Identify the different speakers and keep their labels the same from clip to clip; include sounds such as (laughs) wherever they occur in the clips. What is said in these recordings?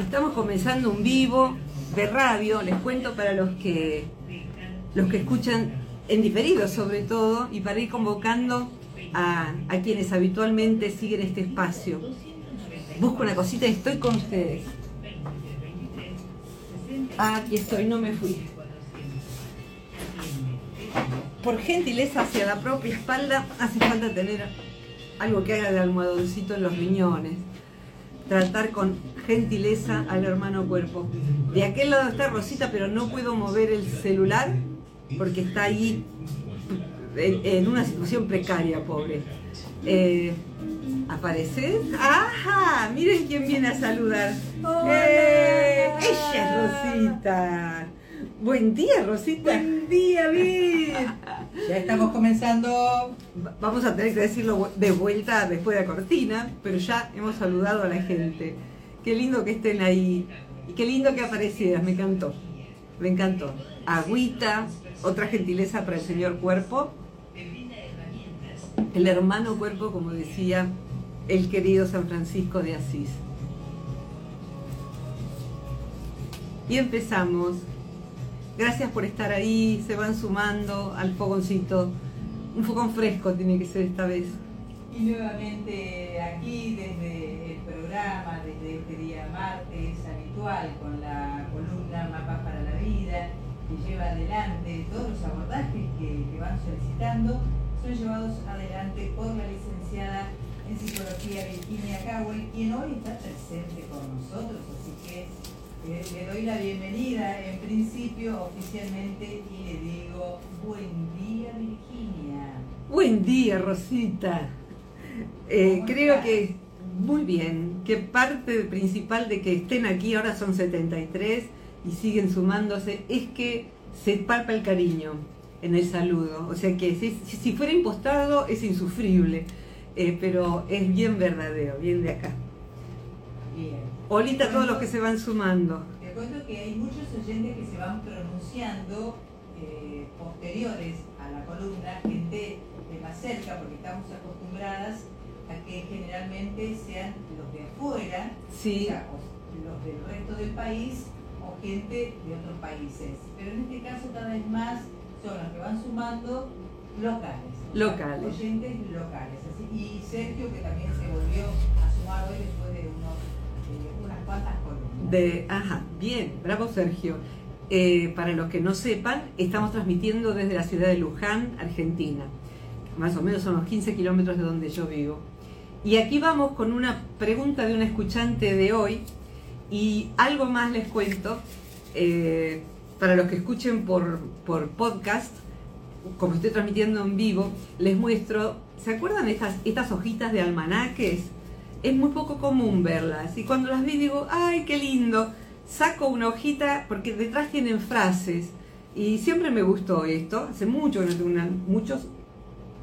Speaker 1: Estamos comenzando un vivo de radio, les cuento para los que los que escuchan en diferido sobre todo y para ir convocando a, a quienes habitualmente siguen este espacio. Busco una cosita y estoy con ustedes. Ah, aquí estoy, no me fui. Por gentileza hacia la propia espalda hace falta tener algo que haga de almohadoncito en los riñones. Tratar con gentileza al hermano cuerpo. De aquel lado está Rosita, pero no puedo mover el celular porque está ahí en, una situación precaria, pobre. Eh, ¿Apareces? ¡Ajá! Miren quién viene a saludar. ¡Eh! Ella es Rosita. Buen día, Rosita.
Speaker 2: Buen día, bien. Ya estamos comenzando.
Speaker 1: Va- Vamos a tener que decirlo de vuelta después de la cortina, pero ya hemos saludado a la gente. Qué lindo que estén ahí. Y qué lindo que aparecieras, me encantó. Me encantó. Agüita, otra gentileza para el señor cuerpo. El hermano cuerpo, como decía el querido San Francisco de Asís. Y empezamos. Gracias por estar ahí, se van sumando al fogoncito. Un fogón fresco tiene que ser esta vez.
Speaker 2: Y nuevamente aquí desde programa, desde este día martes habitual con la columna Mapas para la Vida, que lleva adelante todos los abordajes que, que van solicitando, son llevados adelante por la licenciada en Psicología Virginia Cowell, quien hoy está presente con nosotros, así que eh, le doy la bienvenida en principio oficialmente y le digo buen día Virginia.
Speaker 1: Buen día, Rosita. Eh,
Speaker 2: ¿Cómo
Speaker 1: creo
Speaker 2: estás?
Speaker 1: que muy bien, que parte principal de que estén aquí, ahora son 73 y siguen sumándose, es que se palpa el cariño en el saludo. O sea que si, fuera impostado es insufrible, eh, pero es bien verdadero, bien de acá.
Speaker 2: Bien.
Speaker 1: Olita a todos los que se van sumando.
Speaker 2: Te cuento que hay muchos oyentes que se van pronunciando eh, posteriores a la columna, gente de más cerca, porque estamos acostumbradas a que generalmente sean los de afuera, o sea, los del resto del país o gente de otros países. Pero en este caso cada vez más son los que van sumando locales.
Speaker 1: Locales.
Speaker 2: oyentes locales. Así- y Sergio que también se volvió a sumar hoy después de unos, eh, unas cuantas columnas.
Speaker 1: de, ajá, bien, bravo Sergio. Eh, para los que no sepan, estamos transmitiendo desde la ciudad de Luján, Argentina. Más o menos son los 15 kilómetros de donde yo vivo. Y aquí vamos con una pregunta de una escuchante de hoy. Y algo más les cuento. eh, para los que escuchen por, por podcast, como estoy transmitiendo en vivo, les muestro. ¿Se acuerdan de estas, estas hojitas de almanaques? Es muy poco común verlas. Y cuando las vi digo, ¡ay, qué lindo! Saco una hojita porque detrás tienen frases. Y siempre me gustó esto. Hace mucho que no tengo una, muchos,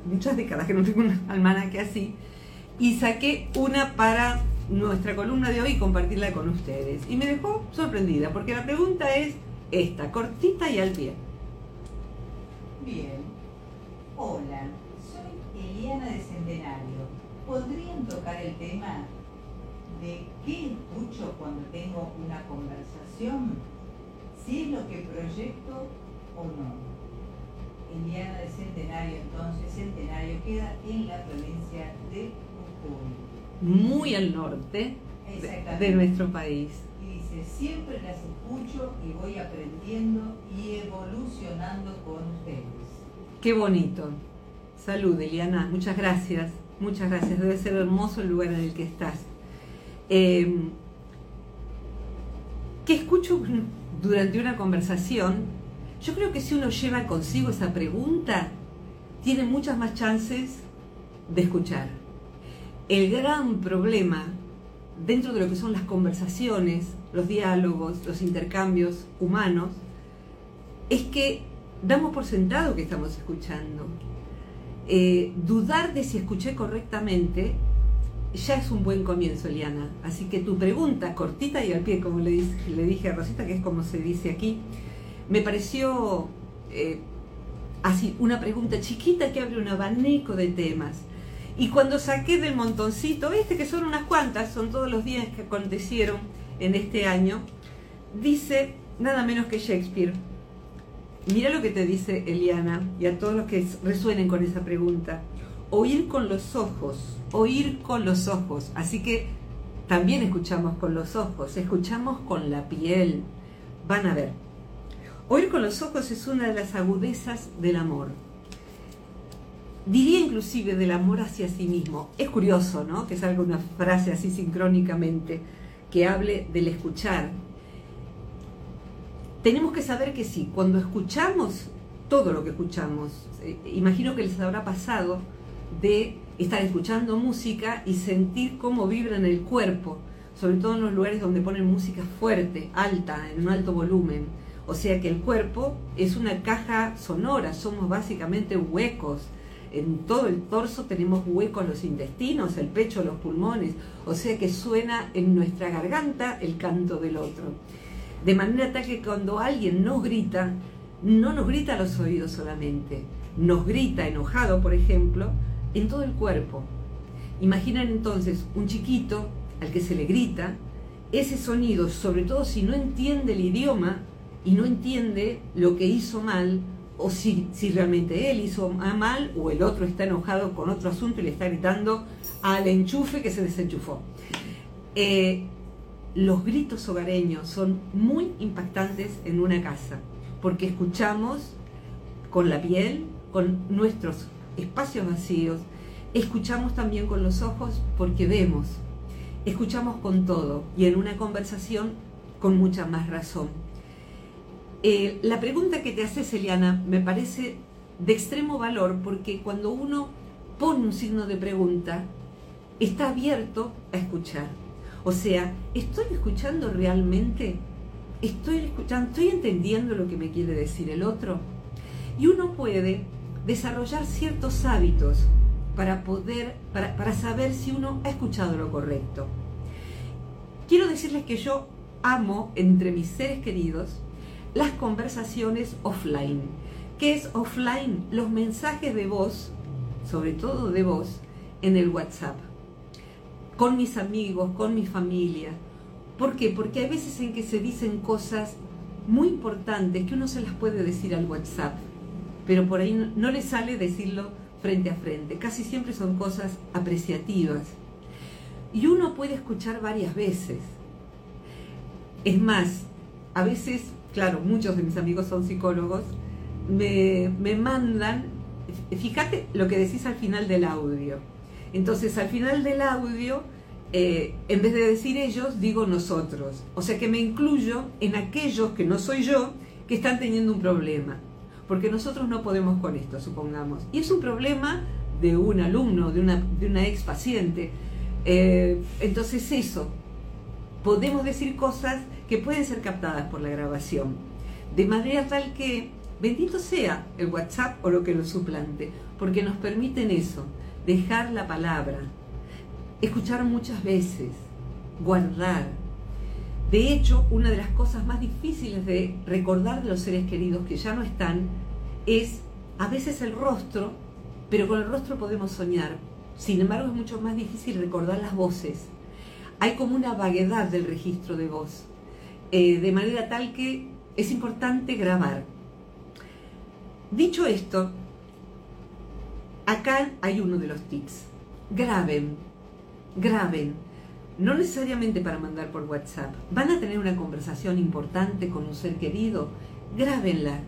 Speaker 1: muchas décadas que no tengo un almanaque así. Y saqué una para nuestra columna de hoy y compartirla con ustedes. Y me dejó sorprendida porque la pregunta es esta, cortita y al pie.
Speaker 2: Bien. Hola, soy Eliana de Centenario. ¿Podrían tocar el tema de qué escucho cuando tengo una conversación? Si es lo que proyecto o no. Eliana de Centenario, entonces, Centenario queda en la provincia de.
Speaker 1: Muy al norte de, nuestro país.
Speaker 2: Y dice, siempre las escucho y voy aprendiendo y evolucionando con ustedes.
Speaker 1: Qué bonito. Salud, Eliana. Muchas gracias. Muchas gracias. Debe ser hermoso el lugar en el que estás. Eh, ¿Qué escucho durante una conversación? Yo creo que si uno lleva consigo esa pregunta, tiene muchas más chances de escuchar. El gran problema dentro de lo que son las conversaciones, los diálogos, los intercambios humanos, es que damos por sentado que estamos escuchando. Eh, dudar de si escuché correctamente ya es un buen comienzo, Eliana. Así que tu pregunta, cortita y al pie, como le, dije a Rosita, que es como se dice aquí, me pareció eh, así una pregunta chiquita que abre un abanico de temas. Y cuando saqué del montoncito, este que son unas cuantas, son todos los días que acontecieron en este año, dice nada menos que Shakespeare. Mira lo que te dice Eliana y a todos los que resuenen con esa pregunta. Oír con los ojos, oír con los ojos. Así que también escuchamos con los ojos, escuchamos con la piel. Van a ver. Oír con los ojos es una de las agudezas del amor. Diría inclusive del amor hacia sí mismo. Es curioso, ¿no? Que salga una frase así sincrónicamente que hable del escuchar, tenemos que saber que sí, cuando escuchamos todo lo que escuchamos, eh, imagino que les habrá pasado de estar escuchando música y sentir cómo vibra en el cuerpo, sobre todo en los lugares donde ponen música fuerte, alta, en un alto volumen. O sea que el cuerpo es una caja sonora, somos básicamente huecos. En todo el torso tenemos huecos los intestinos, el pecho, los pulmones. O sea que suena en nuestra garganta el canto del otro. De manera tal que cuando alguien nos grita, no nos grita a los oídos solamente, nos grita enojado, por ejemplo, en todo el cuerpo. Imaginan entonces un chiquito al que se le grita, ese sonido, sobre todo si no entiende el idioma y no entiende lo que hizo mal, o si, si realmente él hizo mal o el otro está enojado con otro asunto y le está gritando al enchufe que se desenchufó. Eh, los gritos hogareños son muy impactantes en una casa, porque escuchamos con la piel, con nuestros espacios vacíos, escuchamos también con los ojos porque vemos, escuchamos con todo y en una conversación con mucha más razón. Eh, la pregunta que te haces, Eliana, me parece de extremo valor porque cuando uno pone un signo de pregunta, está abierto a escuchar o sea, ¿estoy escuchando realmente? ¿Estoy escuchando? ¿Estoy entendiendo lo que me quiere decir el otro? Y uno puede desarrollar ciertos hábitos para poder, para, para saber si uno ha escuchado lo correcto. Quiero decirles que yo amo entre mis seres queridos las conversaciones offline. ¿Qué es offline? Los mensajes de voz, sobre todo de voz, en el WhatsApp con mis amigos, con mi familia. ¿Por qué? Porque hay veces en que se dicen cosas muy importantes que uno se las puede decir al WhatsApp, pero por ahí no, le sale decirlo frente a frente. Casi siempre son cosas apreciativas. Y uno puede escuchar varias veces. Es más, a veces, claro, muchos de mis amigos son psicólogos, me, me mandan, fíjate lo que decís al final del audio entonces, al final del audio, eh, en vez de decir ellos, digo nosotros. O sea que me incluyo en aquellos que no soy yo que están teniendo un problema. Porque nosotros no podemos con esto, supongamos. Y es un problema de un alumno, de una, de una ex paciente. Eh, entonces eso, podemos decir cosas que pueden ser captadas por la grabación. De manera tal que, bendito sea el WhatsApp o lo que lo suplante, porque nos permiten eso dejar la palabra, escuchar muchas veces, guardar. De hecho, una de las cosas más difíciles de recordar de los seres queridos que ya no están es a veces el rostro, pero con el rostro podemos soñar. Sin embargo, es mucho más difícil recordar las voces. Hay como una vaguedad del registro de voz, eh, de manera tal que es importante grabar. Dicho esto, Acá hay uno de los tips. Graben, graben. No necesariamente para mandar por WhatsApp. Van a tener una conversación importante con un ser querido. Grábenla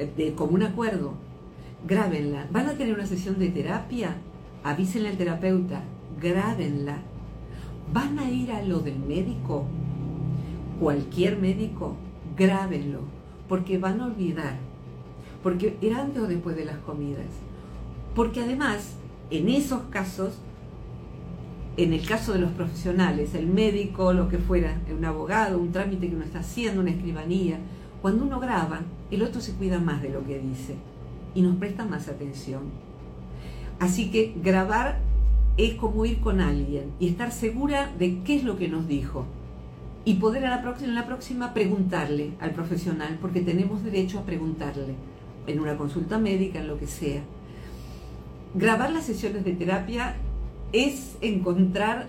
Speaker 1: eh, de común acuerdo. Grábenla. Van a tener una sesión de terapia. Avísenle al terapeuta. Grábenla. Van a ir a lo del médico. Cualquier médico. Grábenlo. Porque van a olvidar. Porque era antes o después de las comidas porque además, en esos casos, en el caso de los profesionales, el médico, lo que fuera, un abogado, un trámite que uno está haciendo, una escribanía, cuando uno graba, el otro se cuida más de lo que dice y nos presta más atención. Así que grabar es como ir con alguien y estar segura de qué es lo que nos dijo. Y poder a la próxima, en la próxima preguntarle al profesional, porque tenemos derecho a preguntarle, en una consulta médica, en lo que sea. Grabar las sesiones de terapia es encontrar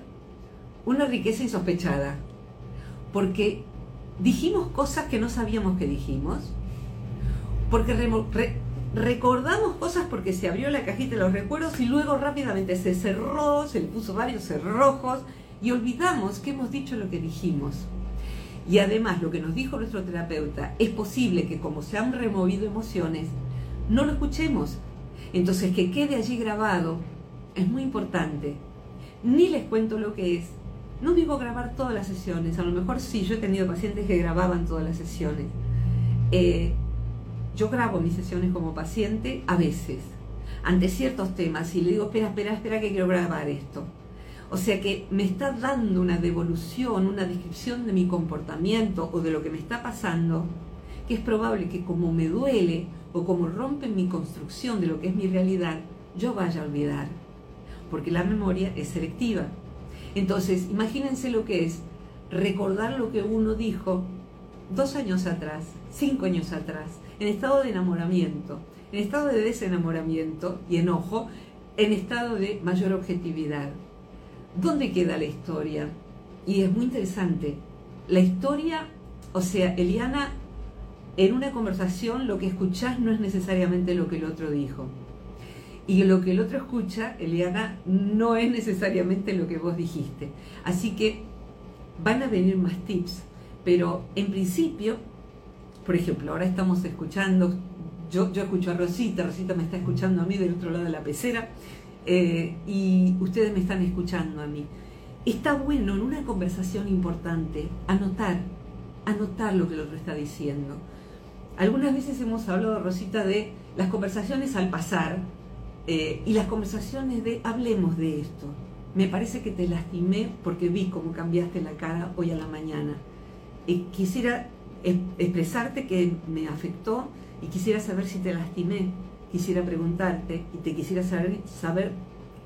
Speaker 1: una riqueza insospechada, porque dijimos cosas que no sabíamos que dijimos, porque recordamos cosas porque se abrió la cajita de los recuerdos y luego rápidamente se cerró, se le puso varios cerrojos y olvidamos que hemos dicho lo que dijimos. Y además lo que nos dijo nuestro terapeuta, es posible que como se han removido emociones, no lo escuchemos. Entonces que quede allí grabado es muy importante. Ni les cuento lo que es. No digo grabar todas las sesiones, a lo mejor sí, yo he tenido pacientes que grababan todas las sesiones. Eh, yo grabo mis sesiones como paciente a veces, ante ciertos temas, y le digo, espera, espera, espera que quiero grabar esto. O sea que me está dando una devolución, una descripción de mi comportamiento o de lo que me está pasando, que es probable que como me duele o como rompe mi construcción de lo que es mi realidad, yo vaya a olvidar. Porque la memoria es selectiva. Entonces, imagínense lo que es recordar lo que uno dijo dos años atrás, cinco años atrás, en estado de enamoramiento, en estado de desenamoramiento y enojo, en estado de mayor objetividad. ¿Dónde queda la historia? Y es muy interesante. La historia, o sea, Eliana, en una conversación lo que escuchás no es necesariamente lo que el otro dijo. Y lo que el otro escucha, Eliana, no es necesariamente lo que vos dijiste. Así que van a venir más tips. Pero en principio por ejemplo, ahora estamos escuchando, yo, yo escucho a Rosita, Rosita me está escuchando a mí del otro lado de la pecera, eh, y ustedes me están escuchando a mí. Está bueno en una conversación importante anotar, anotar lo que el otro está diciendo. Algunas veces hemos hablado, Rosita, de las conversaciones al pasar eh, y las conversaciones de hablemos de esto. Me parece que te lastimé porque vi cómo cambiaste la cara hoy a la mañana. Y quisiera expresarte que me afectó y quisiera saber si te lastimé, quisiera preguntarte y te quisiera saber, saber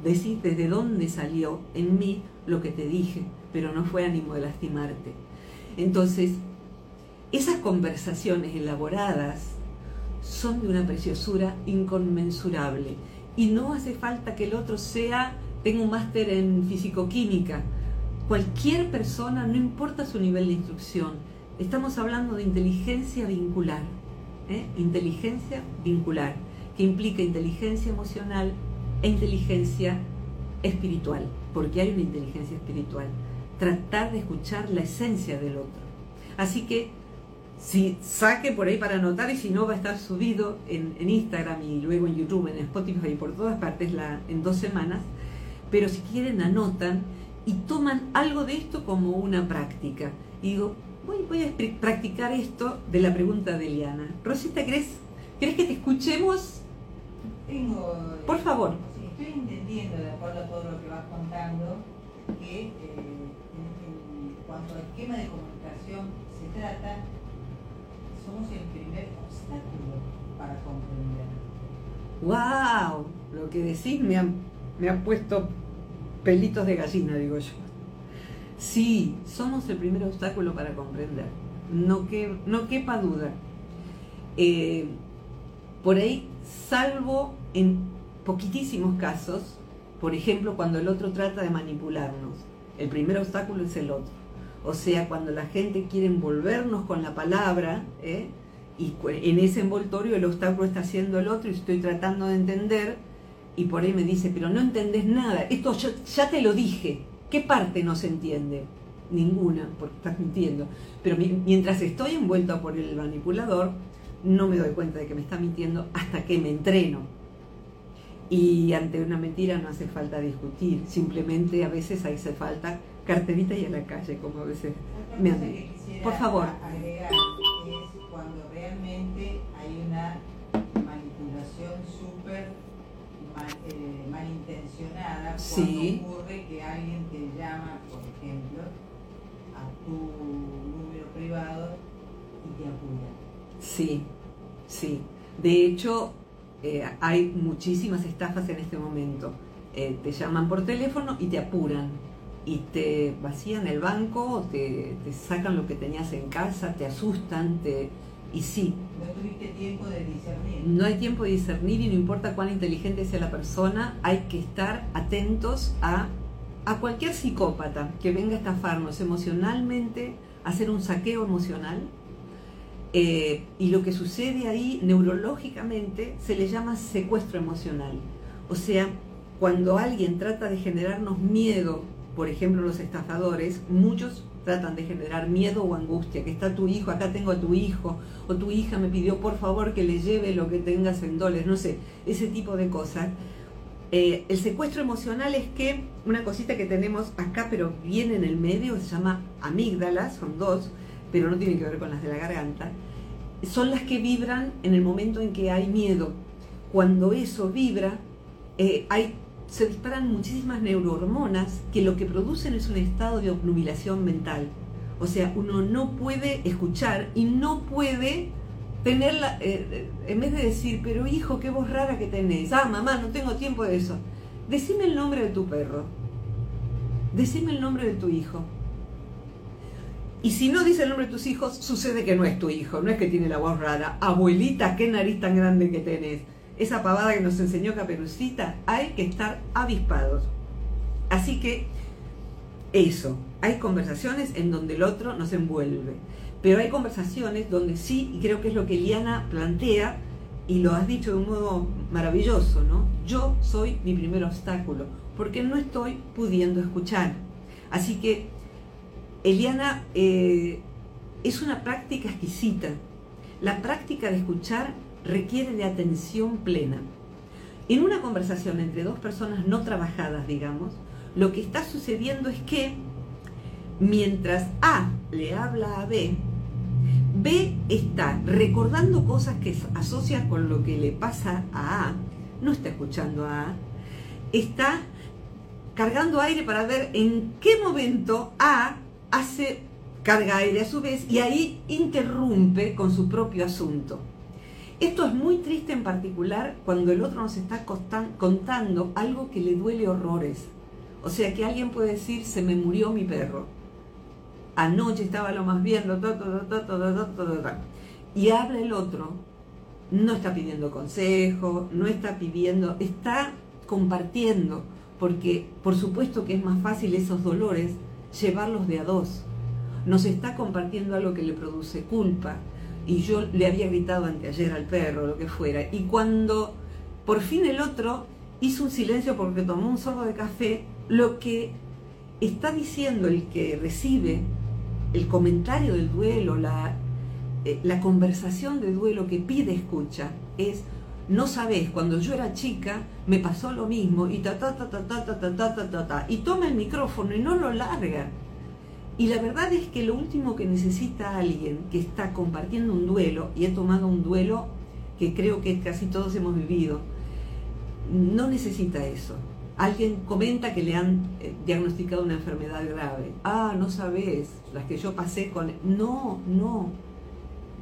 Speaker 1: decir desde dónde salió en mí lo que te dije, pero no fue ánimo de lastimarte. Entonces, esas conversaciones elaboradas son de una preciosura inconmensurable y no hace falta que el otro sea, tenga un máster en fisicoquímica. Cualquier persona, no importa su nivel de instrucción, Estamos hablando de inteligencia vincular, ¿eh? inteligencia vincular, implica inteligencia emocional e inteligencia espiritual, porque hay una inteligencia espiritual. Tratar de escuchar la esencia del otro. Así que si saque por ahí para anotar y si no va a estar subido en, Instagram y luego en YouTube, en Spotify y por todas partes la, en dos semanas. Pero si quieren anotan y toman algo de esto como una práctica. Y digo, voy, a practicar esto de la pregunta de Eliana. Rosita, ¿crees, ¿crees que te escuchemos?
Speaker 2: Tengo,
Speaker 1: Por favor.
Speaker 2: estoy entendiendo, de acuerdo a todo lo que vas contando, que eh, en, cuanto al esquema de comunicación se trata, somos el primer obstáculo para comprender.
Speaker 1: ¡Wow! Lo que decís me me ha puesto pelitos de gallina, digo yo. Sí, somos el primer obstáculo para comprender, no, que, no quepa duda. Eh, por ahí, salvo en poquitísimos casos, por ejemplo, cuando el otro trata de manipularnos, el primer obstáculo es el otro. O sea, cuando la gente quiere envolvernos con la palabra, ¿eh? y en ese envoltorio el obstáculo está haciendo el otro y estoy tratando de entender, y por ahí me dice, pero no entendés nada, esto ya te lo dije, ¿Qué parte no se entiende? Ninguna, porque estás mintiendo. Pero mientras estoy envuelto por el manipulador, no me doy cuenta de que me está mintiendo hasta que me entreno. Y ante una mentira no hace falta discutir, simplemente a veces hace falta carterita y a la calle, como a veces me han dicho. Por favor.
Speaker 2: Agregar es cuando realmente hay una manipulación súper eh, malintencionada cuando ocurre que alguien te llama, por ejemplo, a tu número privado y te apura.
Speaker 1: Sí, sí. De hecho, eh, hay muchísimas estafas en este momento. Eh, te llaman por teléfono y te apuran y te vacían el banco, te, te sacan lo que tenías en casa, te asustan, te, y sí.
Speaker 2: No tuviste tiempo de discernir.
Speaker 1: No hay tiempo de discernir y no importa cuán inteligente sea la persona, hay que estar atentos a, a cualquier psicópata que venga a estafarnos emocionalmente hacer un saqueo emocional. Eh, y lo que sucede ahí neurológicamente se le llama secuestro emocional. O sea, cuando alguien trata de generarnos miedo, por ejemplo los estafadores, muchos tratan de generar miedo o angustia, que está tu hijo, acá tengo a tu hijo, o tu hija me pidió por favor que le lleve lo que tengas en dólares, no sé, ese tipo de cosas. Eh, el secuestro emocional es que una cosita que tenemos acá, pero viene en el medio, se llama amígdalas, son dos, pero no tienen que ver con las de la garganta, son las que vibran en el momento en que hay miedo. Cuando eso vibra, eh, hay se disparan muchísimas neurohormonas que lo que producen es un estado de obnubilación mental. O sea, uno no puede escuchar y no puede tenerla, eh, eh, en vez de decir, pero hijo, qué voz rara que tenés, ah, mamá, no tengo tiempo de eso. Decime el nombre de tu perro. Decime el nombre de tu hijo. Y si no dice el nombre de tus hijos, sucede que no es tu hijo, no es que tiene la voz rara. Abuelita, qué nariz tan grande que tenés esa pavada que nos enseñó Caperucita, hay que estar avispados. Así que eso, hay conversaciones en donde el otro nos envuelve, pero hay conversaciones donde sí, y creo que es lo que Liana plantea, y lo has dicho de un modo maravilloso, ¿no? Yo soy mi primer obstáculo, porque no estoy pudiendo escuchar. Así que Eliana eh, es una práctica exquisita. La práctica de escuchar requiere de atención plena. En una conversación entre dos personas no trabajadas, digamos, lo que está sucediendo es que mientras A le habla a B, B está recordando cosas que asocia con lo que le pasa a A, no está escuchando a A, está cargando aire para ver en qué momento A hace carga aire a su vez y ahí interrumpe con su propio asunto. Esto es muy triste en particular cuando el otro nos está contando algo que le duele horrores. O sea, que alguien puede decir, se me murió mi perro. Anoche estaba lo más viendo, y habla el otro, no está pidiendo consejo, no está pidiendo, está compartiendo, porque por supuesto que es más fácil esos dolores llevarlos de a dos. Nos está compartiendo algo que le produce culpa, y yo le había gritado anteayer al perro, lo que fuera, y cuando por fin el otro hizo un silencio porque tomó un sorbo de café, lo que está diciendo el que recibe el comentario del duelo, la, eh, la conversación de duelo que pide escucha, es, no sabes, cuando yo era chica me pasó lo mismo y ta ta ta ta ta ta ta ta ta ta y toma el micrófono y no lo larga y la verdad es que lo último que necesita alguien que está compartiendo un duelo, y he tomado un duelo que creo que casi todos hemos vivido, no necesita eso. Alguien comenta que le han eh, diagnosticado una enfermedad grave. Ah, no sabes, las que yo pasé con... No, no.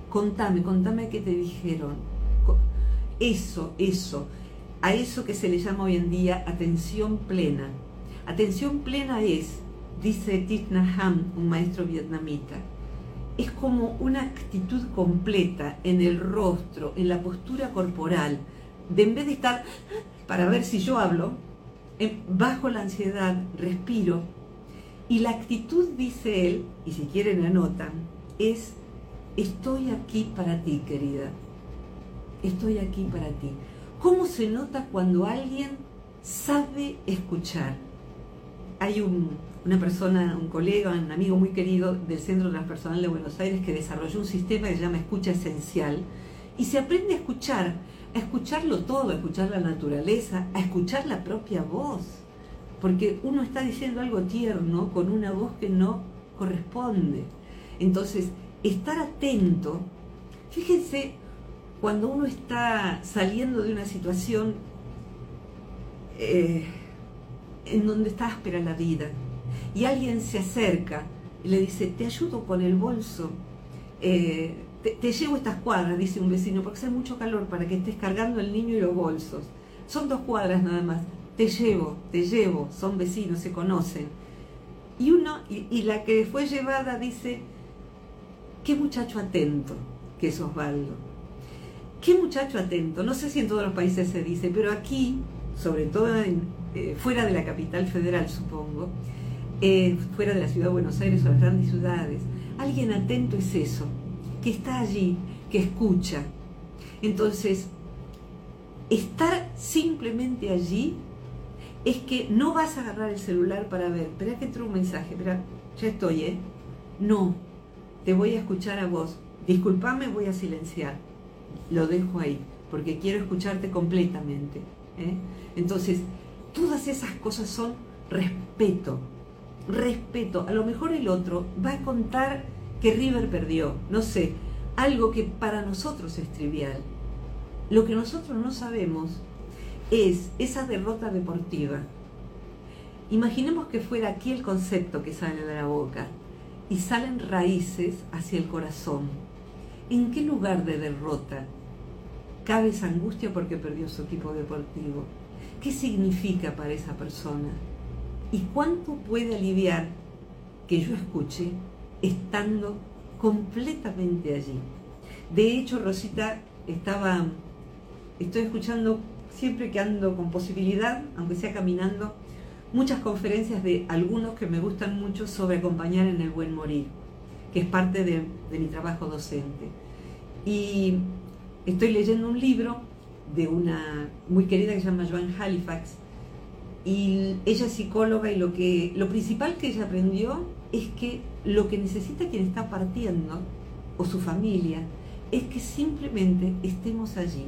Speaker 1: Contame, contame qué te dijeron. Eso, eso. A eso que se le llama hoy en día atención plena. Atención plena es dice Thich Nhat un maestro vietnamita, es como una actitud completa en el rostro, en la postura corporal, de en vez de estar para ver si yo hablo, bajo la ansiedad, respiro, y la actitud, dice él, y si quieren anotan, es, estoy aquí para ti, querida, estoy aquí para ti. ¿Cómo se nota cuando alguien sabe escuchar? Hay un, una persona, un colega, un amigo muy querido del Centro Transpersonal de Buenos Aires que desarrolló un sistema que se llama escucha esencial y se aprende a escuchar, a escucharlo todo, a escuchar la naturaleza, a escuchar la propia voz, porque uno está diciendo algo tierno con una voz que no corresponde. Entonces, estar atento, fíjense, cuando uno está saliendo de una situación eh, en donde está áspera la vida, y alguien se acerca y le dice, te ayudo con el bolso, eh, te, llevo estas cuadras, dice un vecino, porque hace mucho calor para que estés cargando el niño y los bolsos. Son dos cuadras nada más, te llevo, te llevo, son vecinos, se conocen. Y uno, y, la que fue llevada dice, qué muchacho atento que es Osvaldo. Qué muchacho atento. No sé si en todos los países se dice, pero aquí, sobre todo eh, fuera de la capital federal, supongo, eh, fuera de la ciudad de Buenos Aires o las grandes ciudades, Alguien atento es eso, que está allí, que escucha. Entonces, estar simplemente allí es que no vas a agarrar el celular para ver, espera que entró un mensaje, espera, ya estoy, ¿eh? No, te voy a escuchar a vos. Disculpame, voy a silenciar. Lo dejo ahí, porque quiero escucharte completamente. ¿eh? Entonces, todas esas cosas son respeto. Respeto. A lo mejor el otro va a contar que River perdió, no sé, algo que para nosotros es trivial. Lo que nosotros no sabemos es esa derrota deportiva. Imaginemos que fuera aquí el concepto que sale de la boca y salen raíces hacia el corazón. ¿En qué lugar de derrota cabe esa angustia porque perdió su equipo deportivo? ¿Qué significa para esa persona? ¿Y cuánto puede aliviar que yo escuche estando completamente allí? De hecho, Rosita estaba, estoy escuchando siempre que ando con posibilidad, aunque sea caminando, muchas conferencias de algunos que me gustan mucho sobre acompañar en el buen morir, que es parte de, mi trabajo docente. Y estoy leyendo un libro de una muy querida que se llama Joan Halifax, y ella es psicóloga y lo, que, lo principal que ella aprendió es que lo que necesita quien está partiendo, o su familia, es que simplemente estemos allí,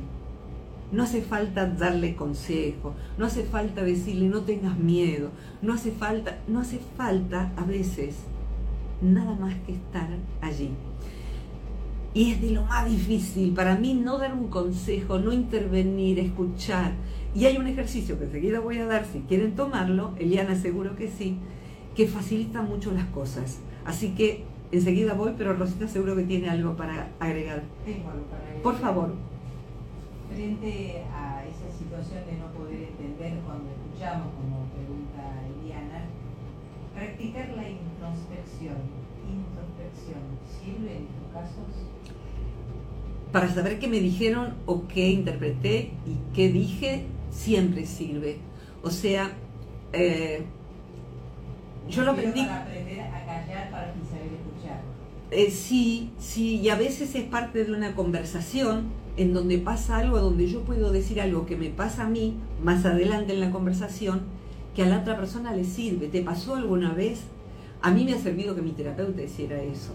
Speaker 1: no hace falta darle consejo, no hace falta decirle no tengas miedo, no hace falta, no hace falta a veces nada más que estar allí. Y es de lo más difícil para mí no dar un consejo, no intervenir, escuchar. Y hay un ejercicio que enseguida voy a dar, si quieren tomarlo, Eliana seguro que sí, que facilita mucho las cosas. Así que enseguida voy, pero Rosita seguro que tiene algo para agregar.
Speaker 2: Tengo algo para agregar.
Speaker 1: Por favor
Speaker 2: frente a esa situación de no poder entender cuando escuchamos, como pregunta Eliana, practicar la introspección, introspección, ¿sirve en estos casos?
Speaker 1: Para saber qué me dijeron o qué interpreté y qué dije, siempre sirve. O sea, eh, yo lo aprendí.
Speaker 2: Para aprender a callar para saber escuchar.
Speaker 1: Eh, sí, sí, y a veces es parte de una conversación en donde pasa algo, donde yo puedo decir algo que me pasa a mí más adelante en la conversación, que a la otra persona le sirve. ¿Te pasó alguna vez? A mí me ha servido que mi terapeuta hiciera eso.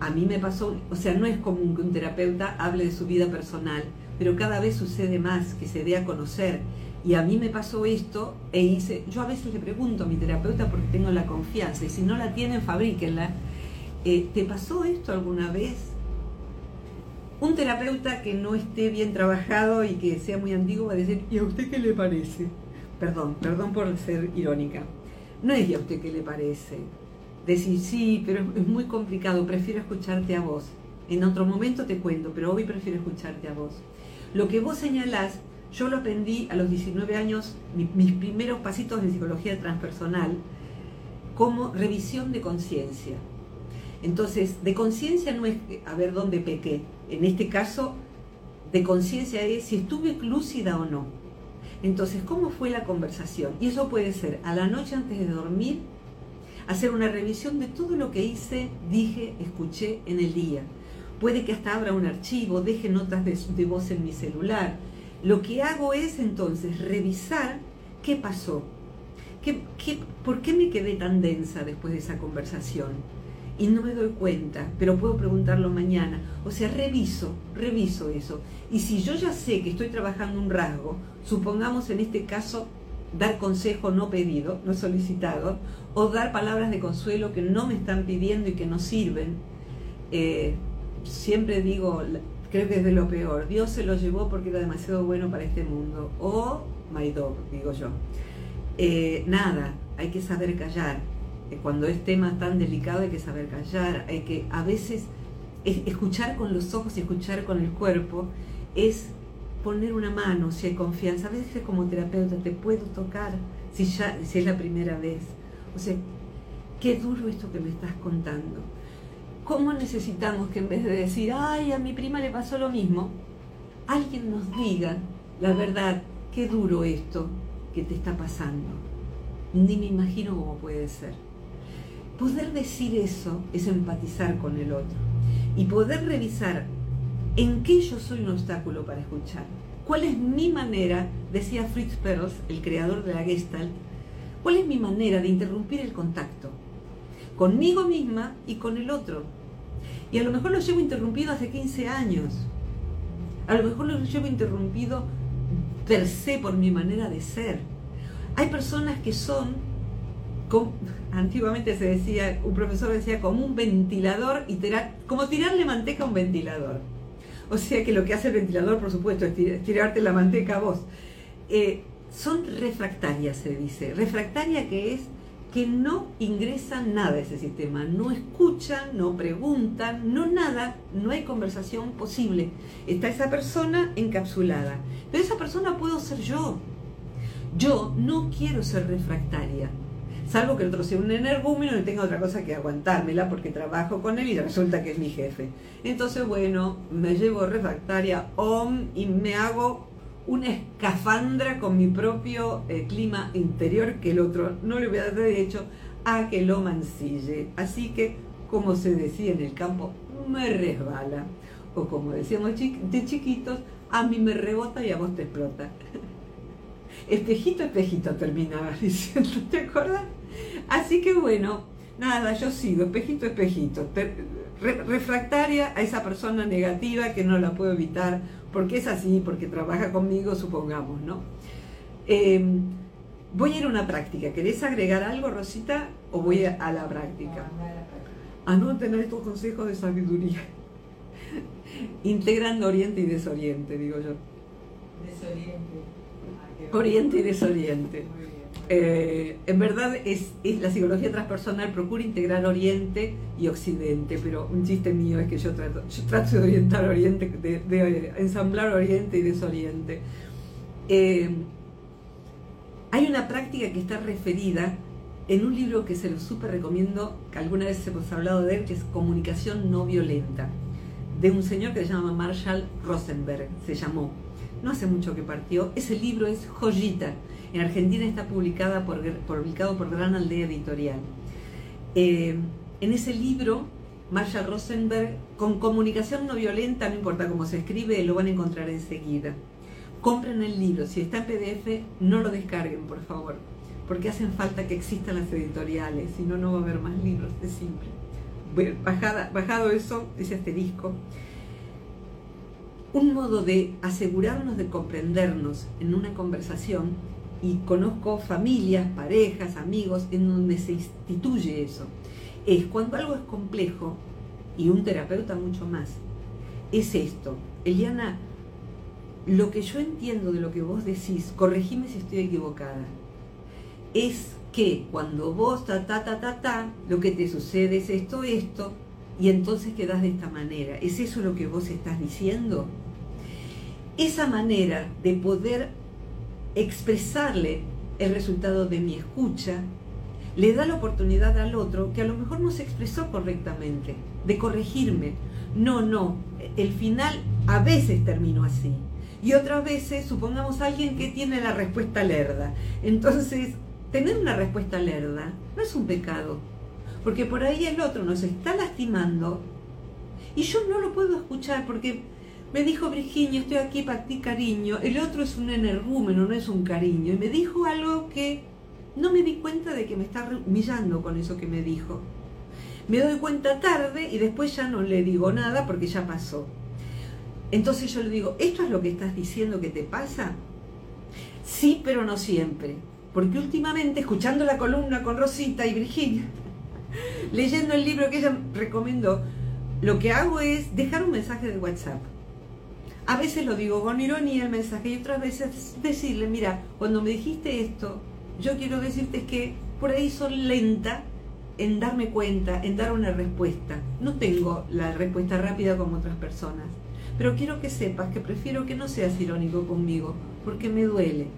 Speaker 1: A mí me pasó, o sea, no es común que un terapeuta hable de su vida personal, pero cada vez sucede más que se dé a conocer. Y a mí me pasó esto e hice, yo a veces le pregunto a mi terapeuta porque tengo la confianza, y si no la tienen, fabríquenla. Eh, ¿Te pasó esto alguna vez? Un terapeuta que no esté bien trabajado y que sea muy antiguo va a decir, ¿y a usted qué le parece? Perdón, perdón por ser irónica. No es ¿y a usted qué le parece? Decir sí, pero es muy complicado, prefiero escucharte a vos. En otro momento te cuento, pero hoy prefiero escucharte a vos. Lo que vos señalás, yo lo aprendí a los 19 años, mis primeros pasitos de psicología transpersonal, como revisión de conciencia. Entonces, de conciencia no es a ver dónde pequé. En este caso, de conciencia es si estuve lúcida o no. Entonces, ¿cómo fue la conversación? Y eso puede ser a la noche antes de dormir, hacer una revisión de todo lo que hice, dije, escuché en el día. Puede que hasta abra un archivo, deje notas de, voz en mi celular. Lo que hago es entonces revisar qué pasó. ¿Qué, qué, por qué me quedé tan densa después de esa conversación? y no me doy cuenta, pero puedo preguntarlo mañana. O sea, reviso, reviso eso. Y si yo ya sé que estoy trabajando un rasgo, supongamos en este caso dar consejo no pedido, no solicitado, o dar palabras de consuelo que no me están pidiendo y que no sirven, eh, siempre digo, creo que es de lo peor, Dios se lo llevó porque era demasiado bueno para este mundo, o my dog, digo yo. Eh, nada, hay que saber callar, cuando es tema tan delicado hay que saber callar, hay que a veces escuchar con los ojos y escuchar con el cuerpo es poner una mano si hay confianza. A veces como terapeuta te puedo tocar si, ya, si es la primera vez. O sea, qué duro esto que me estás contando. ¿Cómo necesitamos que en vez de decir, ay, a mi prima le pasó lo mismo, alguien nos diga la verdad, qué duro esto que te está pasando? Ni me imagino cómo puede ser. Poder decir eso es empatizar con el otro y poder revisar en qué yo soy un obstáculo para escuchar. ¿Cuál es mi manera, decía Fritz Perls, el creador de la Gestalt, cuál es mi manera de interrumpir el contacto conmigo misma y con el otro? Y a lo mejor lo llevo interrumpido hace 15 años. A lo mejor lo llevo interrumpido per se por mi manera de ser. Hay personas que son, antiguamente se decía, un profesor decía, como un ventilador y tirar, como tirarle manteca a un ventilador. O sea que lo que hace el ventilador, por supuesto, es tirarte la manteca a vos. Eh, son refractarias, se dice. Refractaria que es que no ingresan nada a ese sistema, no escuchan, no preguntan, no nada, no hay conversación posible. Está esa persona encapsulada. Pero esa persona puedo ser yo. Yo no quiero ser refractaria, salvo que el otro sea un energúmeno y tenga otra cosa que aguantármela porque trabajo con él y resulta que es mi jefe. Entonces, bueno, me llevo refractaria om y me hago una escafandra con mi propio eh, clima interior que el otro no le voy a dar derecho a que lo mancille. Así que, como se decía en el campo, me resbala. O como decíamos de chiquitos, a mí me rebota y a vos te explota. (laughs) Espejito, espejito, terminaba (laughs) diciendo, ¿te acuerdas? Así que bueno, nada, yo sigo, espejito, espejito, refractaria a esa persona negativa que no la puedo evitar, porque es así, porque trabaja conmigo, supongamos, ¿no? Em, voy a ir a una práctica. ¿Querés agregar algo, Rosita? ¿O voy a, la práctica? A no tener estos consejos de sabiduría. (laughs) Integrando Oriente y Desoriente, digo yo.
Speaker 2: Desoriente.
Speaker 1: Oriente y Desoriente. Eh, en verdad es, la psicología transpersonal procura integrar Oriente y Occidente, pero un chiste mío es que yo trato, trato de orientar Oriente, de, ensamblar Oriente y Desoriente. Eh, hay una práctica que está referida en un libro que se lo súper recomiendo, que alguna vez hemos hablado de él, que es Comunicación no violenta, de un señor que se llama Marshall Rosenberg, se llamó. No hace mucho que partió. Ese libro es joyita en Argentina está publicada por, publicado por Gran Aldea Editorial. Eh, en ese libro, Marshall Rosenberg, con comunicación no violenta, no importa cómo se escribe, lo van a encontrar enseguida. Compren el libro, si está en PDF, no lo descarguen, por favor, porque hacen falta que existan las editoriales, si no, no va a haber más libros, es simple. bajado eso, ese asterisco, un modo de asegurarnos de comprendernos en una conversación y conozco familias, parejas, amigos en donde se instituye eso. Es cuando algo es complejo, y un terapeuta mucho más, es esto. Eliana, lo que yo entiendo de lo que vos decís, corregime si estoy equivocada, es que cuando vos ta ta ta ta ta, lo que te sucede es esto, esto, y entonces quedás de esta manera. ¿Es eso lo que vos estás diciendo? Esa manera de poder expresarle el resultado de mi escucha, le da la oportunidad al otro que a lo mejor no se expresó correctamente, de corregirme. No, no, el final a veces terminó así. Y otras veces, supongamos alguien que tiene la respuesta lerda. Entonces, tener una respuesta lerda no es un pecado, porque por ahí el otro nos está lastimando y yo no lo puedo escuchar porque me dijo Virginia, estoy aquí para ti, cariño. El otro es un energúmeno, no es un cariño. Y me dijo algo que no me di cuenta de que me está humillando con eso que me dijo. Me doy cuenta tarde y después ya no le digo nada porque ya pasó. Entonces yo le digo, ¿esto es lo que estás diciendo que te pasa? Sí, pero no siempre. Porque últimamente, escuchando la columna con Rosita y Virginia, (laughs) leyendo el libro que ella recomendó, lo que hago es dejar un mensaje de WhatsApp a veces lo digo con ironía el mensaje y otras veces decirle, mira, cuando me dijiste esto, yo quiero decirte que por ahí son lenta en darme cuenta, en dar una respuesta. No tengo la respuesta rápida como otras personas, pero quiero que sepas que prefiero que no seas irónico conmigo, porque me duele.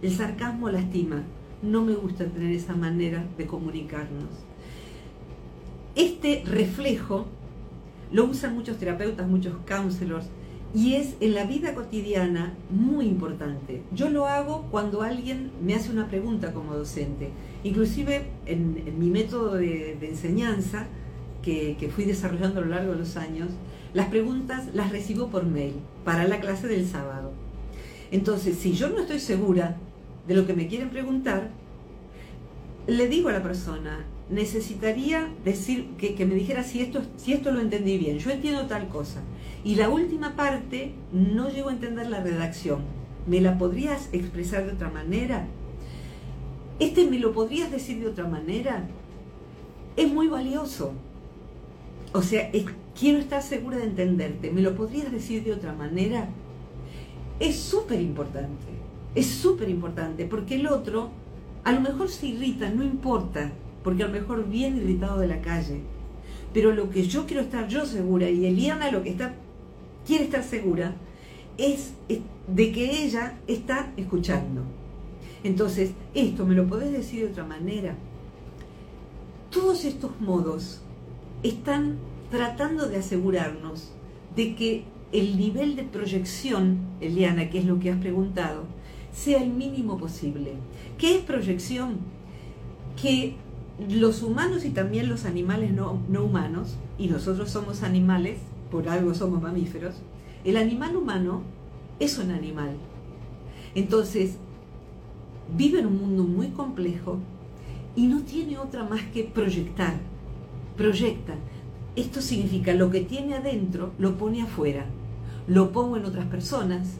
Speaker 1: El sarcasmo lastima. No me gusta tener esa manera de comunicarnos. Este reflejo lo usan muchos terapeutas, muchos counselors, Y es en la vida cotidiana muy importante. Yo lo hago cuando alguien me hace una pregunta como docente. Inclusive en, mi método de, enseñanza, que, que, fui desarrollando a lo largo de los años, las preguntas las recibo por mail para la clase del sábado. Entonces, si yo no estoy segura de lo que me quieren preguntar, le digo a la persona, necesitaría decir que, me dijera si esto, si esto lo entendí bien. Yo entiendo tal cosa. Y la última parte no llego a entender la redacción. ¿Me la podrías expresar de otra manera? Este me lo podrías decir de otra manera. Es muy valioso. O sea, quiero estar segura de entenderte. ¿Me lo podrías decir de otra manera? Es súper importante. Es súper importante porque el otro a lo mejor se irrita, no importa porque a lo mejor viene irritado de la calle. Pero lo que yo quiero estar yo segura, y Eliana lo que está, quiere estar segura, es, de que ella está escuchando. Entonces, esto me lo podés decir de otra manera. Todos estos modos están tratando de asegurarnos de que el nivel de proyección, Eliana, que es lo que has preguntado, sea el mínimo posible. ¿Qué es proyección? Que los humanos y también los animales no, humanos, y nosotros somos animales, por algo somos mamíferos, el animal humano es un animal. Entonces, vive en un mundo muy complejo y no tiene otra más que proyectar. Proyecta. Esto significa lo que tiene adentro lo pone afuera. Lo pongo en otras personas,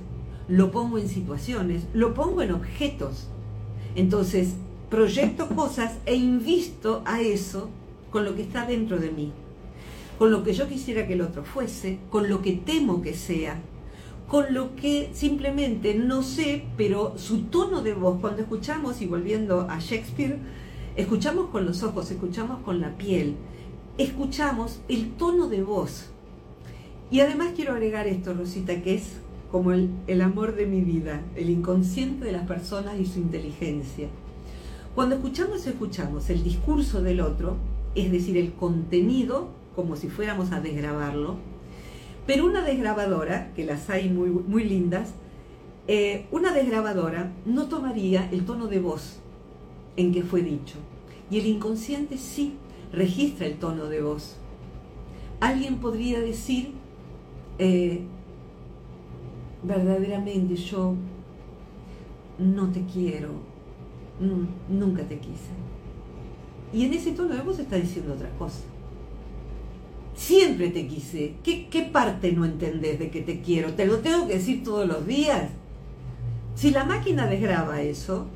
Speaker 1: lo pongo en situaciones, lo pongo en objetos. Entonces, proyecto cosas e invisto a eso con lo que está dentro de mí, con lo que yo quisiera que el otro fuese, con lo que temo que sea, con lo que simplemente no sé, pero su tono de voz, cuando escuchamos, y volviendo a Shakespeare, escuchamos con los ojos, escuchamos con la piel, escuchamos el tono de voz. Y además quiero agregar esto, Rosita, que es como el, el amor de mi vida, el inconsciente de las personas y su inteligencia. Cuando escuchamos, escuchamos el discurso del otro, es decir, el contenido, como si fuéramos a desgrabarlo, pero una desgrabadora, que las hay muy, muy lindas, eh, una desgrabadora no tomaría el tono de voz en que fue dicho. Y el inconsciente sí registra el tono de voz. Alguien podría decir, eh, verdaderamente yo no te quiero, Mm, nunca te quise. Y en ese tono de voz está diciendo otra cosa. Siempre te quise. ¿Qué, parte no entendés de que te quiero? ¿Te lo tengo que decir todos los días? Si la máquina desgraba eso,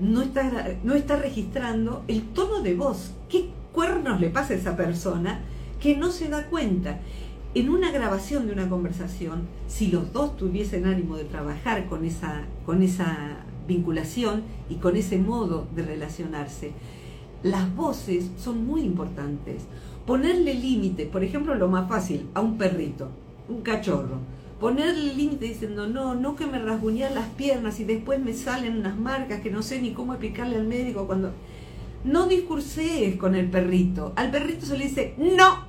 Speaker 1: no está, no está registrando el tono de voz. ¿Qué cuernos le pasa a esa persona que no se da cuenta? En una grabación de una conversación, si los dos tuviesen ánimo de trabajar con esa, con esa vinculación y con ese modo de relacionarse. Las voces son muy importantes. Ponerle límite, por ejemplo, lo más fácil, a un perrito, un cachorro. Ponerle límite diciendo, no, no que me rasguñan las piernas y después me salen unas marcas que no sé ni cómo explicarle al médico cuando... No discursees con el perrito. Al perrito se le dice, no.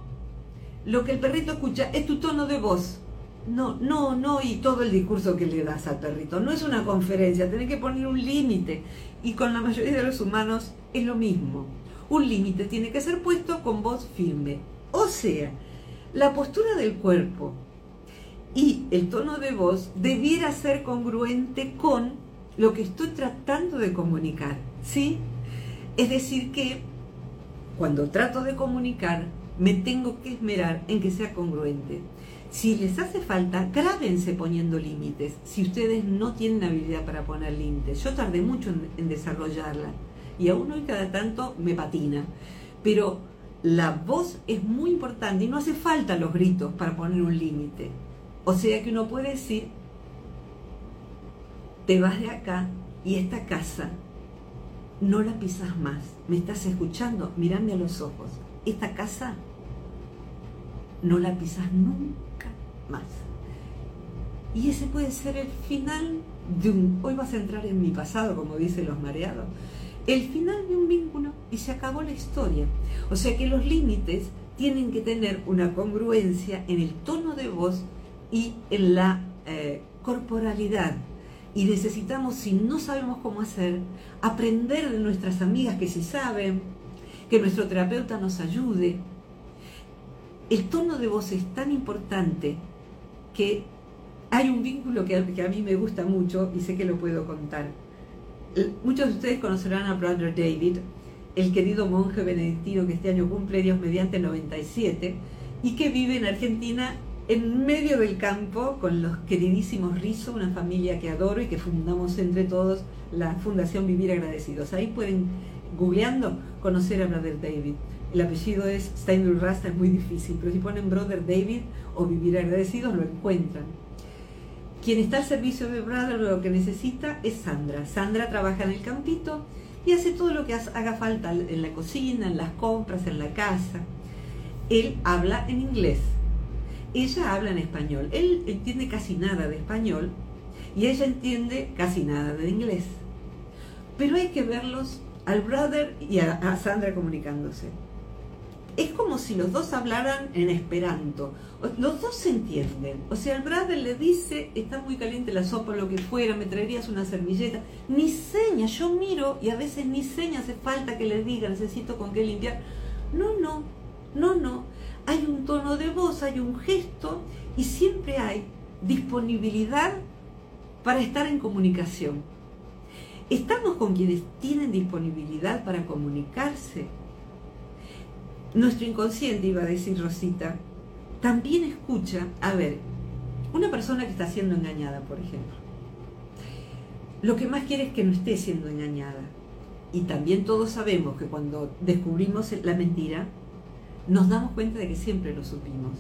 Speaker 1: Lo que el perrito escucha es tu tono de voz no, no, no, y todo el discurso que le das al perrito. No es una conferencia, tenés que poner un límite. Y con la mayoría de los humanos es lo mismo. Un límite tiene que ser puesto con voz firme. O sea, la postura del cuerpo y el tono de voz debiera ser congruente con lo que estoy tratando de comunicar. ¿Sí? Es decir, que cuando trato de comunicar, me tengo que esmerar en que sea congruente. Si les hace falta, grábense poniendo límites. Si ustedes no tienen habilidad para poner límites. Yo tardé mucho en, desarrollarla y aún hoy cada tanto me patina. Pero la voz es muy importante y no hace falta los gritos para poner un límite. O sea que uno puede decir, te vas de acá y esta casa no la pisas más. ¿Me estás escuchando? Mírame a los ojos. Esta casa no la pisas nunca más. Y ese puede ser el final de un... Hoy vas a entrar en mi pasado, como dicen los mareados. El final de un vínculo y se acabó la historia. O sea que los límites tienen que tener una congruencia en el tono de voz y en la eh, corporalidad. Y necesitamos, si no sabemos cómo hacer, aprender de nuestras amigas que sí saben, que nuestro terapeuta nos ayude. El tono de voz es tan importante que hay un vínculo que, que a mí me gusta mucho y sé que lo puedo contar. Muchos de ustedes conocerán a Brother David, el querido monje benedictino que este año cumple Dios mediante 97 y que vive en Argentina en medio del campo con los queridísimos Rizzo, una familia que adoro y que fundamos entre todos la Fundación Vivir Agradecidos. Ahí pueden, googleando, conocer a Brother David. El apellido es Steinbrück Rasta, es muy difícil, pero si ponen Brother David o Vivir Agradecidos lo encuentran. Quien está al servicio de Brother lo que necesita es Sandra. Sandra trabaja en el campito y hace todo lo que haga falta en la cocina, en las compras, en la casa. Él habla en inglés ella habla en español. Él entiende casi nada de español y ella entiende casi nada de inglés. Pero hay que verlos al brother y a, Sandra comunicándose. Es como si los dos hablaran en esperanto. Los dos se entienden. O sea, el brother le dice, está muy caliente la sopa lo que fuera, me traerías una servilleta. Ni seña, yo miro y a veces ni seña hace falta que le diga, necesito con qué limpiar. No, no, no, no hay un tono de voz, hay un gesto y siempre hay disponibilidad para estar en comunicación. Estamos con quienes tienen disponibilidad para comunicarse. Nuestro inconsciente, iba a decir Rosita, también escucha, a ver, una persona que está siendo engañada, por ejemplo, lo que más quiere es que no esté siendo engañada. Y también todos sabemos que cuando descubrimos la mentira, nos damos cuenta de que siempre lo supimos.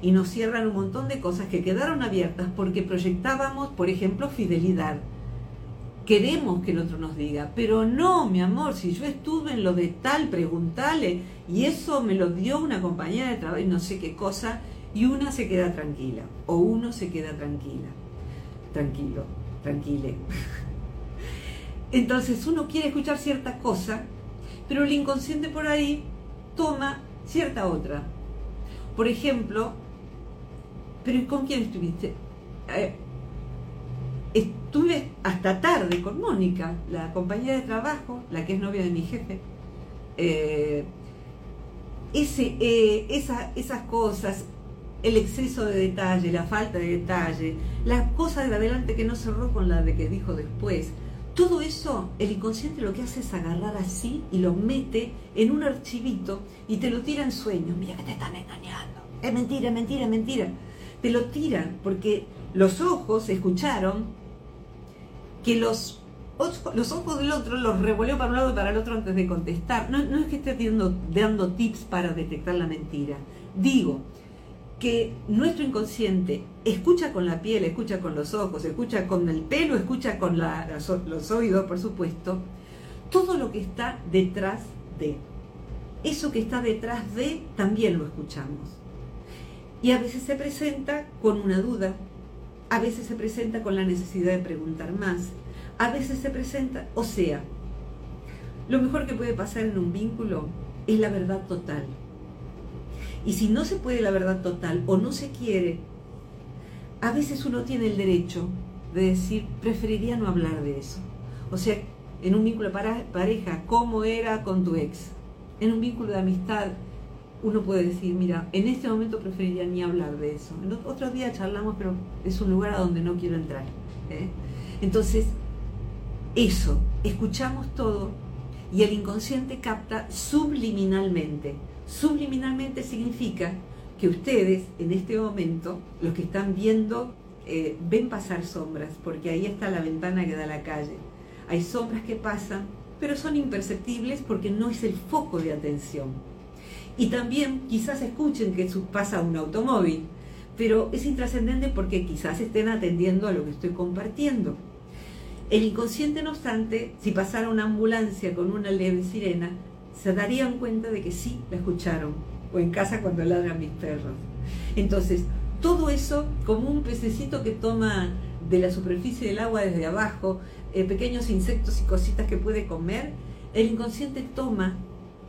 Speaker 1: Y nos cierran un montón de cosas que quedaron abiertas porque proyectábamos, por ejemplo, fidelidad. Queremos que el otro nos diga, pero no, mi amor, si yo estuve en lo de tal, preguntale, y eso me lo dio una compañera de trabajo y no sé qué cosa, y una se queda tranquila, o uno se queda tranquila, tranquilo, tranquile. (laughs) Entonces uno quiere escuchar cierta cosa, pero el inconsciente por ahí toma cierta otra. Por ejemplo, ¿pero con quién estuviste? Eh, estuve hasta tarde con Mónica, la compañera de trabajo, la que es novia de mi jefe. Eh, ese, eh, esas cosas, el exceso de detalle, la falta de detalle, la cosa de adelante que no cerró con la de que dijo después, todo eso, el inconsciente lo que hace es agarrar así y lo mete en un archivito y te lo tira en sueños. Mira que te están engañando. Es mentira, mentira, mentira. Te lo tiran porque los ojos escucharon que los, los ojos del otro los revolvió para un lado y para el otro antes de contestar. No, no es que esté dando, dando tips para detectar la mentira. Digo, que nuestro inconsciente escucha con la piel, escucha con los ojos, escucha con el pelo, escucha con los oídos, por supuesto, todo lo que está detrás de. Eso que está detrás de también lo escuchamos. Y a veces se presenta con una duda, a veces se presenta con la necesidad de preguntar más, a veces se presenta, o sea, lo mejor que puede pasar en un vínculo es la verdad total y si no se puede la verdad total o no se quiere, a veces uno tiene el derecho de decir, preferiría no hablar de eso. O sea, en un vínculo de pareja, ¿cómo era con tu ex? En un vínculo de amistad, uno puede decir, mira, en este momento preferiría ni hablar de eso. En otro día charlamos, pero es un lugar a donde no quiero entrar. ¿eh? Entonces, eso, escuchamos todo y el inconsciente capta subliminalmente Subliminalmente significa que ustedes en este momento, los que están viendo, eh, ven pasar sombras, porque ahí está la ventana que da a la calle. Hay sombras que pasan, pero son imperceptibles porque no es el foco de atención. Y también quizás escuchen que pasa un automóvil, pero es intrascendente porque quizás estén atendiendo a lo que estoy compartiendo. El inconsciente, no obstante, si pasara una ambulancia con una leve sirena, se darían cuenta de que sí la escucharon, o en casa cuando ladran mis perros. Entonces, todo eso como un pececito que toma de la superficie del agua desde abajo, eh, pequeños insectos y cositas que puede comer, el inconsciente toma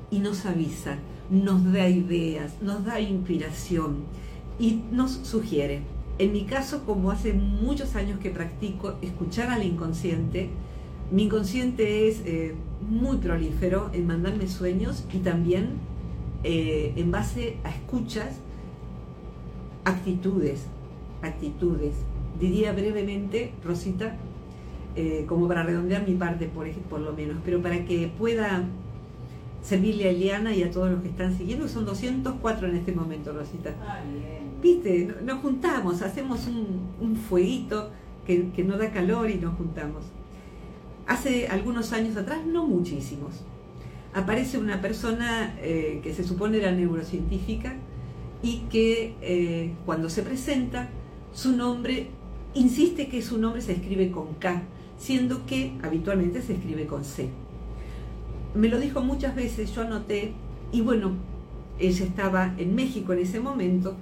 Speaker 1: y nos avisa, nos da ideas, nos da inspiración y nos sugiere. En mi caso, como hace muchos años que practico escuchar al inconsciente, mi inconsciente es eh, muy prolífero en mandarme sueños y también eh, en base a escuchas, actitudes, actitudes. Diría brevemente, Rosita, eh, como para redondear mi parte, por, por lo menos, pero para que pueda servirle a Eliana y a todos los que están siguiendo, son 204 en este momento, Rosita.
Speaker 2: Ah, bien.
Speaker 1: Viste, nos juntamos, hacemos un, fueguito que, que nos da calor y nos juntamos. Hace algunos años atrás, no muchísimos, aparece una persona eh, que se supone era neurocientífica y que eh, cuando se presenta, su nombre, insiste que su nombre se escribe con K, siendo que habitualmente se escribe con C. Me lo dijo muchas veces, yo anoté, y bueno, ella estaba en México en ese momento,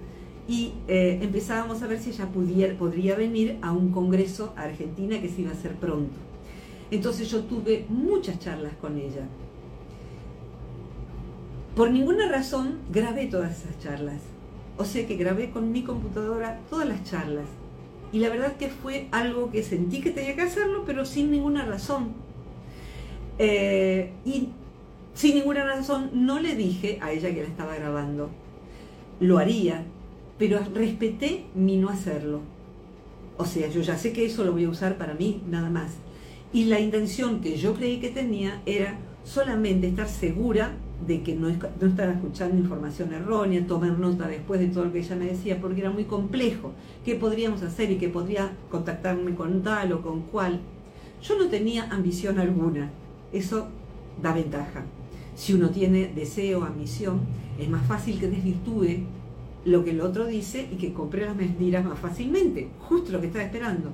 Speaker 1: y eh, empezábamos a ver si ella pudiera, podría venir a un congreso a Argentina que se iba a hacer pronto. Entonces yo tuve muchas charlas con ella. Por ninguna razón grabé todas esas charlas. O sea que grabé con mi computadora todas las charlas. Y la verdad que fue algo que sentí que tenía que hacerlo, pero sin ninguna razón. Eh, y sin ninguna razón no le dije a ella que la estaba grabando. Lo haría, pero respeté mi no hacerlo. O sea, yo ya sé que eso lo voy a usar para mí, nada más. Y la intención que yo creí que tenía era solamente estar segura de que no, no estaba escuchando información errónea, tomar nota después de todo lo que ella me decía, porque era muy complejo. ¿Qué podríamos hacer y que podría contactarme con tal o con cual? Yo no tenía ambición alguna. Eso da ventaja. Si uno tiene deseo, ambición, es más fácil que desvirtúe lo que el otro dice y que compre las mentiras más fácilmente, justo lo que estaba esperando.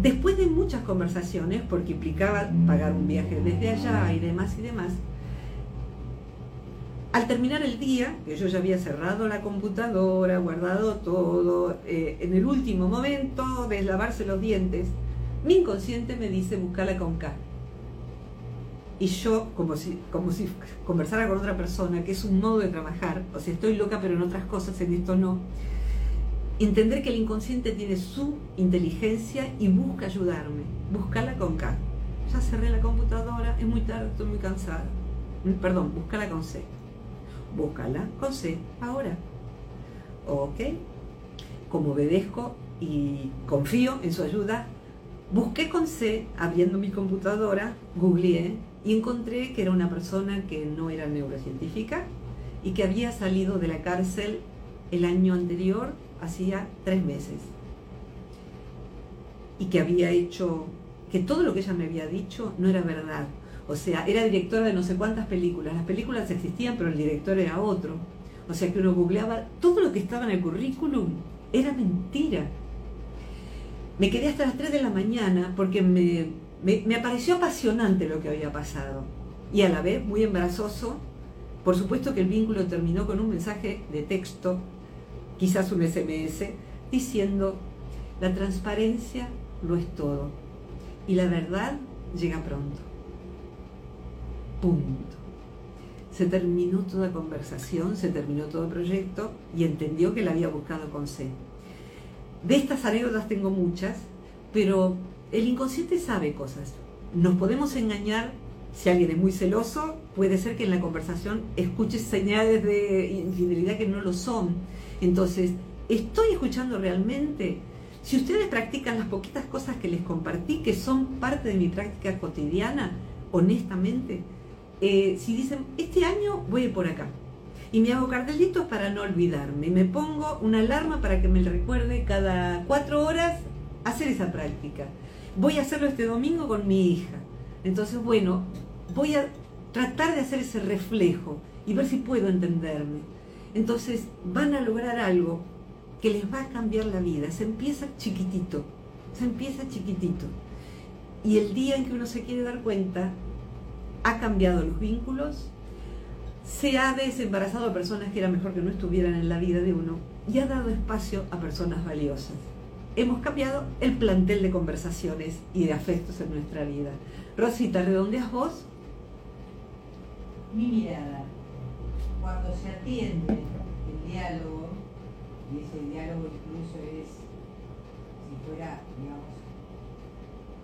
Speaker 1: Después de muchas conversaciones, porque implicaba pagar un viaje desde allá y demás y demás, al terminar el día, que yo ya había cerrado la computadora, guardado todo, eh, en el último momento de lavarse los dientes, mi inconsciente me dice buscarla con K y yo, como si, como si conversara con otra persona, que es un modo de trabajar, o sea, estoy loca pero en otras cosas, en esto no, entender que el inconsciente tiene su inteligencia y busca ayudarme, buscarla con K. Ya cerré la computadora, es muy tarde, estoy muy cansada. Perdón, búscala con C. Búscala con C ahora. Ok. Como obedezco y confío en su ayuda, busqué con C, abriendo mi computadora, googleé y encontré que era una persona que no era neurocientífica y que había salido de la cárcel el año anterior, hacía tres meses. Y que había hecho, que todo lo que ella me había dicho no era verdad. O sea, era directora de no sé cuántas películas. Las películas existían, pero el director era otro. O sea, que uno googleaba, todo lo que estaba en el currículum era mentira. Me quedé hasta las 3 de la mañana porque me me, pareció apasionante lo que había pasado y a la vez muy embarazoso. Por supuesto que el vínculo terminó con un mensaje de texto, quizás un SMS, diciendo, la transparencia lo es todo y la verdad llega pronto. Punto. Se terminó toda conversación, se terminó todo proyecto y entendió que la había buscado con C. De estas anécdotas tengo muchas, pero el inconsciente sabe cosas. Nos podemos engañar si alguien es muy celoso, puede ser que en la conversación escuche señales de infidelidad que no lo son. Entonces, ¿estoy escuchando realmente? Si ustedes practican las poquitas cosas que les compartí, que son parte de mi práctica cotidiana, honestamente, eh, si dicen, este año voy por acá, y me hago cartelitos para no olvidarme, me pongo una alarma para que me recuerde cada cuatro horas hacer esa práctica voy a hacerlo este domingo con mi hija. Entonces, bueno, voy a tratar de hacer ese reflejo y ver si puedo entenderme. Entonces, van a lograr algo que les va a cambiar la vida. Se empieza chiquitito, se empieza chiquitito. Y el día en que uno se quiere dar cuenta, ha cambiado los vínculos, se ha desembarazado a personas que era mejor que no estuvieran en la vida de uno y ha dado espacio a personas valiosas hemos cambiado el plantel de conversaciones y de afectos en nuestra vida. Rosita, ¿redondeas vos?
Speaker 2: Mi mirada. Cuando se atiende el diálogo, y ese diálogo fuera, digamos,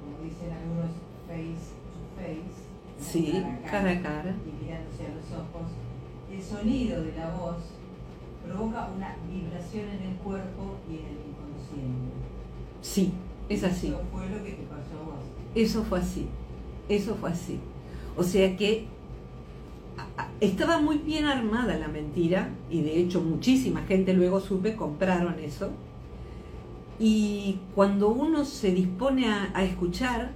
Speaker 2: como dicen algunos, face to face.
Speaker 1: Sí, cara a cara.
Speaker 2: Y mirándose a los ojos. El sonido de la voz provoca una vibración en el cuerpo y en el inconsciente.
Speaker 1: Sí, es así.
Speaker 2: Eso fue lo que te pasó.
Speaker 1: Eso fue así. Eso fue así. O sea que estaba muy bien armada la mentira y de hecho muchísima gente luego supe compraron eso. Y cuando uno se dispone a, escuchar,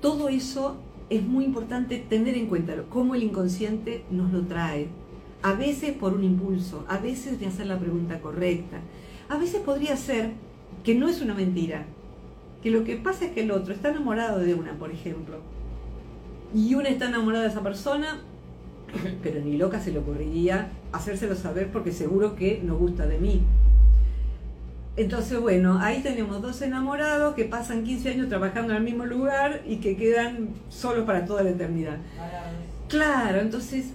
Speaker 1: todo eso es muy importante tener en cuenta cómo el inconsciente nos lo trae. A veces por un impulso, a veces de hacer la pregunta correcta. A veces podría ser que no es una mentira, que lo que pasa es que el otro está enamorado de una, por ejemplo, y una está enamorada de esa persona, (coughs) pero ni loca se le ocurriría hacérselo saber porque seguro que no gusta de mí. Entonces, bueno, ahí tenemos dos enamorados que pasan 15 años trabajando en el mismo lugar y que quedan solos para toda la eternidad. Claro, entonces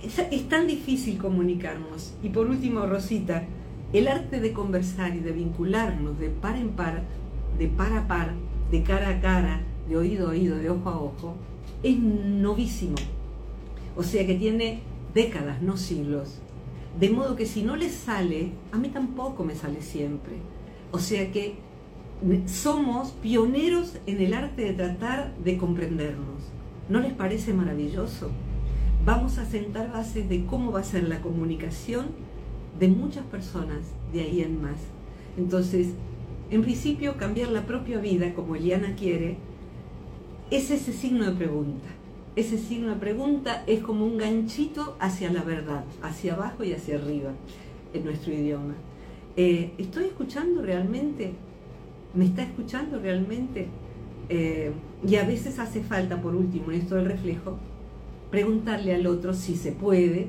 Speaker 1: es, es tan difícil comunicarnos. Y por último, Rosita, el arte de conversar y de vincularnos de par en par, de par a par, de cara a cara, de oído a oído, de ojo a ojo, es novísimo. O sea que tiene décadas, no siglos. De modo que si no les sale, a mí tampoco me sale siempre. O sea que somos pioneros en el arte de tratar de comprendernos. ¿No les parece maravilloso? Vamos a sentar bases de cómo va a ser la comunicación de muchas personas de ahí en más. Entonces, en principio, cambiar la propia vida como Eliana quiere es ese signo de pregunta. Ese signo de pregunta es como un ganchito hacia la verdad, hacia abajo y hacia arriba en nuestro idioma. Eh, ¿Estoy escuchando realmente? ¿Me está escuchando realmente? Eh, y a veces hace falta, por último, en esto del reflejo, preguntarle al otro si se puede.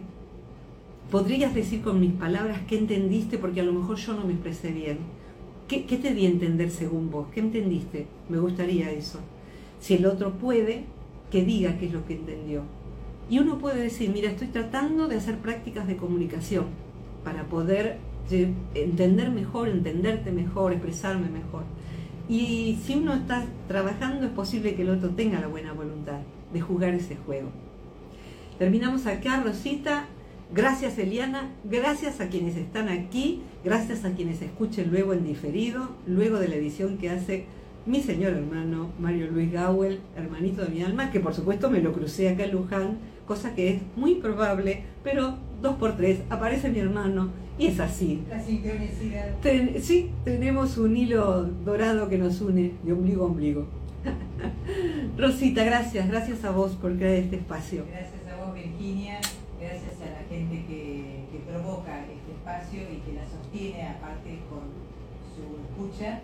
Speaker 1: ¿Podrías decir con mis palabras qué entendiste? Porque a lo mejor yo no me expresé bien. ¿Qué, te di a entender según vos? ¿Qué entendiste? Me gustaría eso. Si el otro puede, que diga qué es lo que entendió. Y uno puede decir, mira, estoy tratando de hacer prácticas de comunicación para poder entender mejor, entenderte mejor, expresarme mejor. Y si uno está trabajando, es posible que el otro tenga la buena voluntad de jugar ese juego. Terminamos acá, Rosita. Gracias, Eliana. Gracias a quienes están aquí. Gracias a quienes escuchen luego en diferido, luego de la edición que hace mi señor hermano Mario Luis Gawel, hermanito de mi alma, que por supuesto me lo crucé acá en Luján, cosa que es muy probable, pero dos por tres aparece mi hermano y es así.
Speaker 2: La sincronicidad.
Speaker 1: sí, tenemos un hilo dorado que nos une de ombligo a ombligo. (laughs) Rosita, gracias, gracias a vos por crear este espacio.
Speaker 2: Gracias a vos, Virginia, sostiene, aparte con su escucha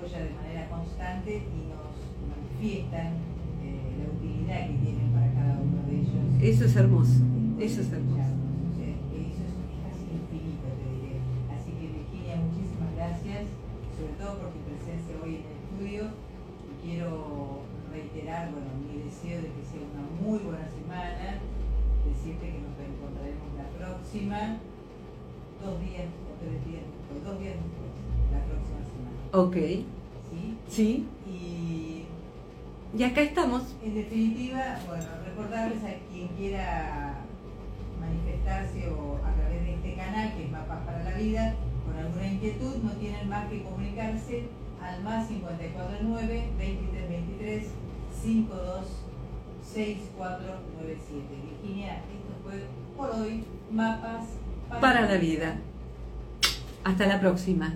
Speaker 2: de manera constante y nos manifiestan eh, la utilidad que tienen para cada uno de ellos.
Speaker 1: Eso es hermoso, eso es hermoso.
Speaker 2: eso es casi infinito, te diré. Así que Virginia, muchísimas gracias, sobre todo por tu presencia hoy en el estudio. Y quiero reiterar bueno, mi deseo de que sea una muy buena semana, decirte que nos encontraremos la próxima, dos días o tres días después, dos días después, la próxima semana.
Speaker 1: Ok.
Speaker 2: ¿Sí?
Speaker 1: Sí.
Speaker 2: Y,
Speaker 1: y acá estamos.
Speaker 2: En definitiva, bueno, recordarles a quien quiera manifestarse o a través de este canal, que es Mapas para la Vida, con alguna inquietud, no tienen más que comunicarse al más 549 2323 526497. Virginia, esto fue por hoy Mapas
Speaker 1: para la vida. Hasta la próxima.